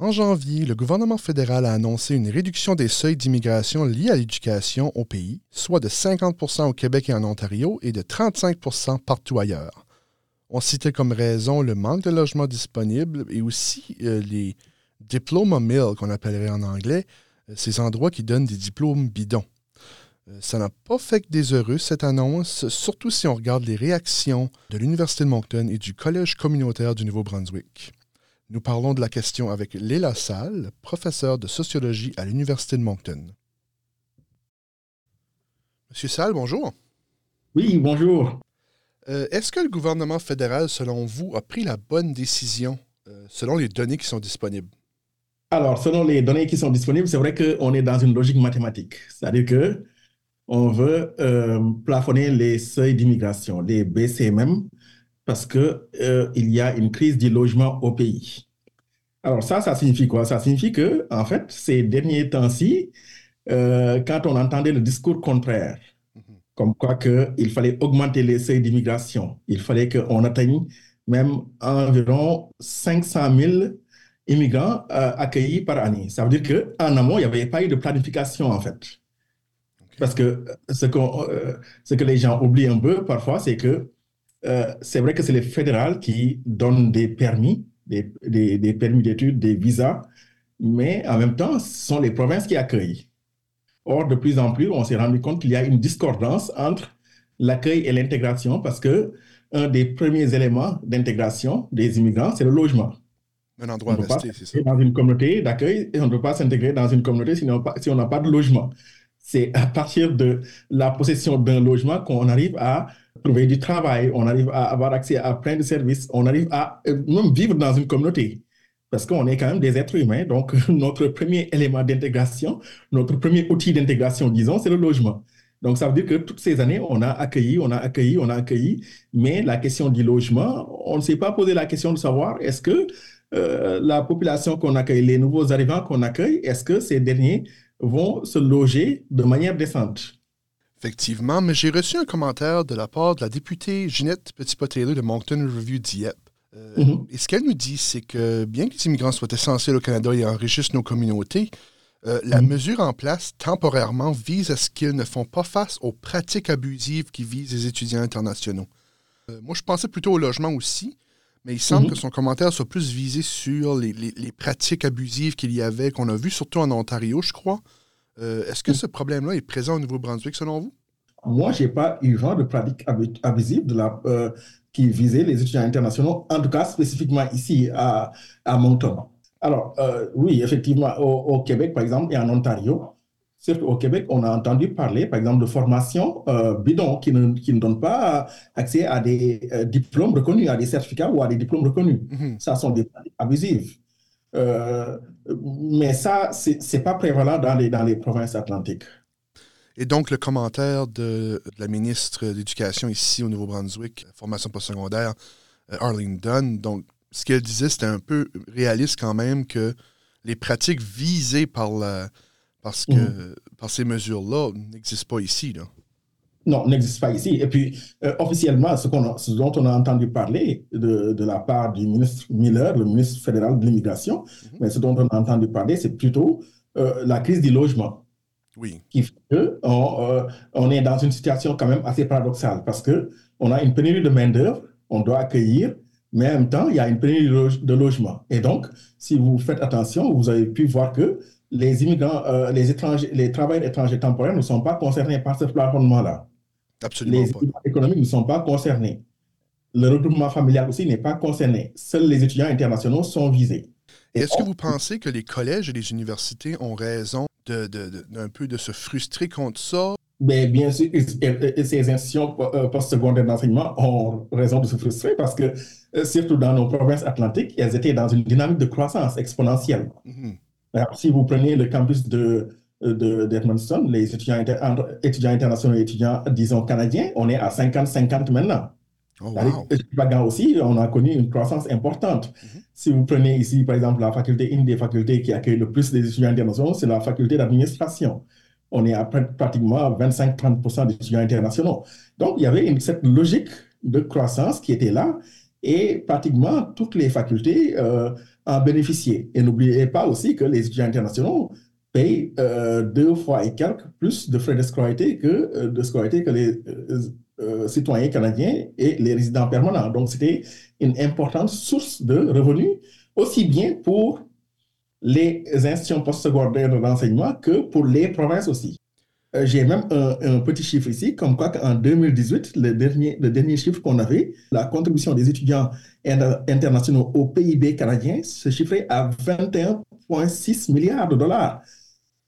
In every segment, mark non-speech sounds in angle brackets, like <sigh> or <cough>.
En janvier, le gouvernement fédéral a annoncé une réduction des seuils d'immigration liés à l'éducation au pays, soit de 50% au Québec et en Ontario et de 35% partout ailleurs. On citait comme raison le manque de logements disponibles et aussi euh, les diploma mills, qu'on appellerait en anglais, euh, ces endroits qui donnent des diplômes bidons. Euh, ça n'a pas fait que des heureux, cette annonce, surtout si on regarde les réactions de l'Université de Moncton et du Collège communautaire du Nouveau-Brunswick. Nous parlons de la question avec Léla Salle, professeur de sociologie à l'Université de Moncton. Monsieur Salle, bonjour. Oui, bonjour. Euh, est-ce que le gouvernement fédéral, selon vous, a pris la bonne décision euh, selon les données qui sont disponibles? Alors, selon les données qui sont disponibles, c'est vrai qu'on est dans une logique mathématique. C'est-à-dire que on veut euh, plafonner les seuils d'immigration, les BCMM, parce qu'il euh, y a une crise du logement au pays. Alors ça, ça signifie quoi? Ça signifie que, en fait, ces derniers temps-ci, euh, quand on entendait le discours contraire, comme quoi qu'il fallait augmenter les seuils d'immigration, il fallait qu'on atteigne même environ 500 000 immigrants euh, accueillis par année. Ça veut dire qu'en amont, il n'y avait pas eu de planification, en fait. Parce que ce, ce que les gens oublient un peu parfois, c'est que euh, c'est vrai que c'est le fédéral qui donne des permis, des, des, permis d'études, des visas, mais en même temps, ce sont les provinces qui accueillent. Or, de plus en plus, on s'est rendu compte qu'il y a une discordance entre l'accueil et l'intégration parce que un des premiers éléments d'intégration des immigrants, c'est le logement. Un endroit à rester, c'est ça. Dans une communauté d'accueil, et on ne peut pas s'intégrer dans une communauté si on n'a pas de logement. C'est à partir de la possession d'un logement qu'on arrive à trouver du travail, on arrive à avoir accès à plein de services, on arrive à euh, même vivre dans une communauté. Parce qu'on est quand même des êtres humains. Donc, <laughs> notre premier élément d'intégration, notre premier outil d'intégration, disons, c'est le logement. Donc, ça veut dire que toutes ces années, on a accueilli, on a accueilli, on a accueilli, mais la question du logement, on ne s'est pas posé la question de savoir est-ce que euh, la population qu'on accueille, les nouveaux arrivants qu'on accueille, est-ce que ces derniers vont se loger de manière décente? Effectivement, mais j'ai reçu un commentaire de la part de la députée Ginette Petit-Potato de Moncton Review Dieppe. Euh, mm-hmm. Et ce qu'elle nous dit, c'est que bien que les immigrants soient essentiels au Canada et enrichissent nos communautés, euh, la mm-hmm. mesure en place temporairement vise à ce qu'ils ne font pas face aux pratiques abusives qui visent les étudiants internationaux. Euh, moi, je pensais plutôt au logement aussi, mais il semble mm-hmm. que son commentaire soit plus visé sur les, les pratiques abusives qu'il y avait, qu'on a vues surtout en Ontario, je crois. Euh, est-ce que ce problème-là est présent au Nouveau-Brunswick selon vous? Moi, je n'ai pas eu vent de pratiques abusives de la, euh, qui visaient les étudiants internationaux, en tout cas spécifiquement ici à, à Moncton. Alors, euh, oui, effectivement, au, Québec, par exemple, et en Ontario, surtout au Québec, on a entendu parler, par exemple, de formation bidon qui ne, qui ne donne pas accès à des diplômes reconnus, à des certificats ou à des diplômes reconnus. Mm-hmm. Ça sont des pratiques abusives. Euh, mais ça, ce n'est pas prévalent dans les, dans les provinces atlantiques. Et donc, le commentaire de, la ministre d'Éducation ici au Nouveau-Brunswick, formation postsecondaire, euh, Arlene Dunn, donc, ce qu'elle disait, c'était un peu réaliste quand même que les pratiques visées par, la, parce que, mm-hmm. par ces mesures-là n'existent pas ici. Là. Non, n'existe pas ici. Et puis, euh, officiellement, ce, dont on a entendu parler de, la part du ministre Miller, le ministre fédéral de l'immigration, mhm. mais ce dont on a entendu parler, c'est plutôt euh, la crise du logement. Oui. Qui fait qu'on euh, on est dans une situation quand même assez paradoxale parce qu'on a une pénurie de main-d'œuvre, on doit accueillir, mais en même temps, il y a une pénurie de logement. Et donc, si vous faites attention, vous avez pu voir que les immigrants, les étrangers, les travailleurs étrangers temporaires ne sont pas concernés par ce plafonnement-là. Absolument les étudiants économiques ne sont pas concernés. Le regroupement familial aussi n'est pas concerné. Seuls les étudiants internationaux sont visés. Est-ce que vous pensez que les collèges et les universités ont raison d'un de, peu de se frustrer contre ça? Mais bien sûr, ces institutions euh, postsecondaires d'enseignement ont raison de se frustrer parce que, euh, surtout dans nos provinces atlantiques, elles étaient dans une dynamique de croissance exponentielle. Mm-hmm. si vous prenez le campus de, d'Edmundston, les étudiants, étudiants internationaux et étudiants, disons, canadiens, on est à 50-50 maintenant. Oh, wow. aussi, on a connu une croissance importante. Mm-hmm. Si vous prenez ici, par exemple, la faculté, une des facultés qui accueille le plus des étudiants internationaux, c'est la faculté d'administration. On est à pratiquement 25-30% d'étudiants internationaux. Donc, il y avait une, cette logique de croissance qui était là et pratiquement toutes les facultés euh, en bénéficier. Et n'oubliez pas aussi que les étudiants internationaux payent euh, deux fois et quelques plus de frais de scolarité que, euh, de scolarité que les euh, citoyens canadiens et les résidents permanents. Donc, c'était une importante source de revenus, aussi bien pour les institutions postsecondaires de que pour les provinces aussi. J'ai même un, petit chiffre ici, comme quoi qu'en 2018, le dernier, le dernier chiffre qu'on avait, la contribution des étudiants internationaux au PIB canadien se chiffrait à 21,6 milliards de dollars.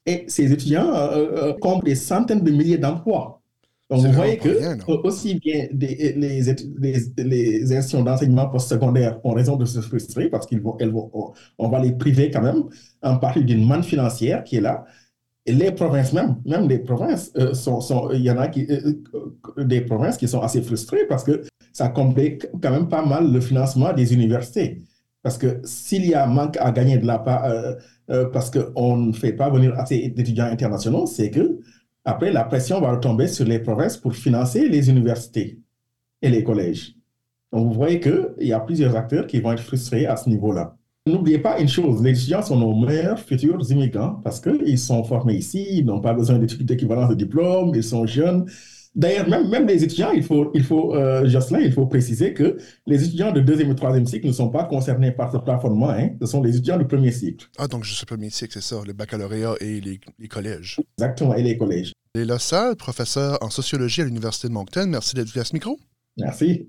Et ces étudiants euh, euh des centaines de milliers d'emplois. Donc, vous voyez que aussi bien les, les, les, institutions d'enseignement postsecondaire ont raison de se frustrer parce qu'ils vont, elles vont, on va les priver quand même en partie d'une manne financière qui est là. Et les provinces même, même les provinces, euh, sont, sont, il y en a qui, euh, euh, des provinces qui sont assez frustrées parce que ça complique quand même pas mal le financement des universités. Parce que s'il y a manque à gagner de la part, parce qu'on ne fait pas venir assez d'étudiants internationaux, c'est que après, la pression va retomber sur les provinces pour financer les universités et les collèges. Donc, vous voyez qu'il y a plusieurs acteurs qui vont être frustrés à ce niveau-là. N'oubliez pas une chose, les étudiants sont nos meilleurs futurs immigrants parce qu'ils sont formés ici, ils n'ont pas besoin d'équivalence de diplôme, ils sont jeunes. D'ailleurs, même, même les étudiants, il faut, il faut euh, Jocelyn, il faut préciser que les étudiants de deuxième et troisième cycle ne sont pas concernés par ce plafonnement. Hein. Ce sont les étudiants du premier cycle. Ah, donc juste le premier cycle, c'est ça, le baccalauréat et les, les, collèges. Exactement, et les collèges. Léla Salle, professeur en sociologie à l'Université de Moncton, merci d'être venu à ce micro. Merci.